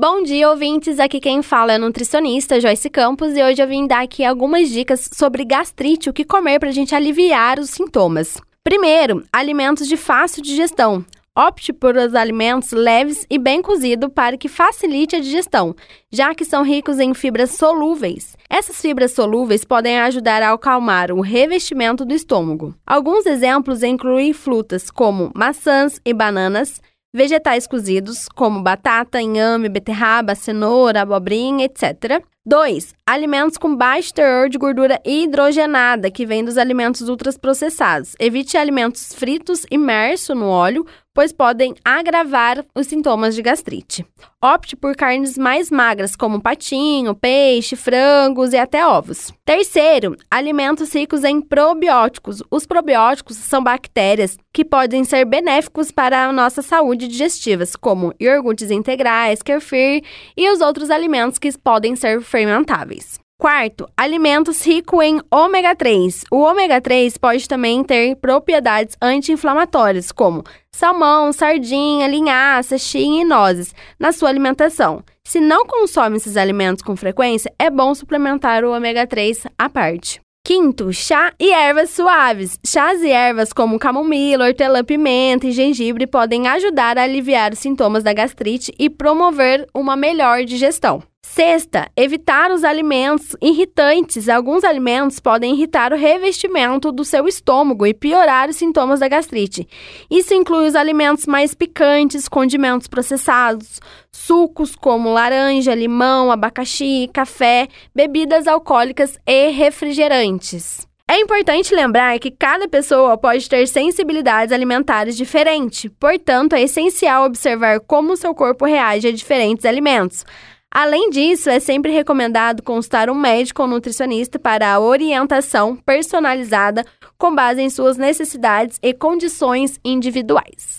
Bom dia, ouvintes! Aqui quem fala é a nutricionista Joyce Campos e hoje eu vim dar aqui algumas dicas sobre gastrite, o que comer para a gente aliviar os sintomas. Primeiro, alimentos de fácil digestão. Opte por os alimentos leves e bem cozidos para que facilite a digestão, já que são ricos em fibras solúveis. Essas fibras solúveis podem ajudar a acalmar o revestimento do estômago. Alguns exemplos incluem frutas como maçãs e bananas, vegetais cozidos, como batata, inhame, beterraba, cenoura, abobrinha, etc. 2. Alimentos com baixo teor de gordura hidrogenada, que vem dos alimentos ultraprocessados. Evite alimentos fritos imersos no óleo, pois podem agravar os sintomas de gastrite. Opte por carnes mais magras, como patinho, peixe, frangos e até ovos. Terceiro, alimentos ricos em probióticos. Os probióticos são bactérias que podem ser benéficos para a nossa saúde digestiva, como iogurtes integrais, kefir e os outros alimentos que podem ser fermentáveis. Quarto, alimentos ricos em ômega 3. O ômega 3 pode também ter propriedades anti-inflamatórias, como salmão, sardinha, linhaça, chia e nozes, na sua alimentação. Se não consome esses alimentos com frequência, é bom suplementar o ômega 3 à parte. Quinto, chá e ervas suaves. Chás e ervas como camomila, hortelã-pimenta e gengibre podem ajudar a aliviar os sintomas da gastrite e promover uma melhor digestão. Sexta, evitar os alimentos irritantes. Alguns alimentos podem irritar o revestimento do seu estômago e piorar os sintomas da gastrite. Isso inclui os alimentos mais picantes, condimentos processados, sucos como laranja, limão, abacaxi, café, bebidas alcoólicas e refrigerantes. É importante lembrar que cada pessoa pode ter sensibilidades alimentares diferentes, portanto, é essencial observar como seu corpo reage a diferentes alimentos. Além disso, é sempre recomendado consultar um médico ou nutricionista para a orientação personalizada com base em suas necessidades e condições individuais.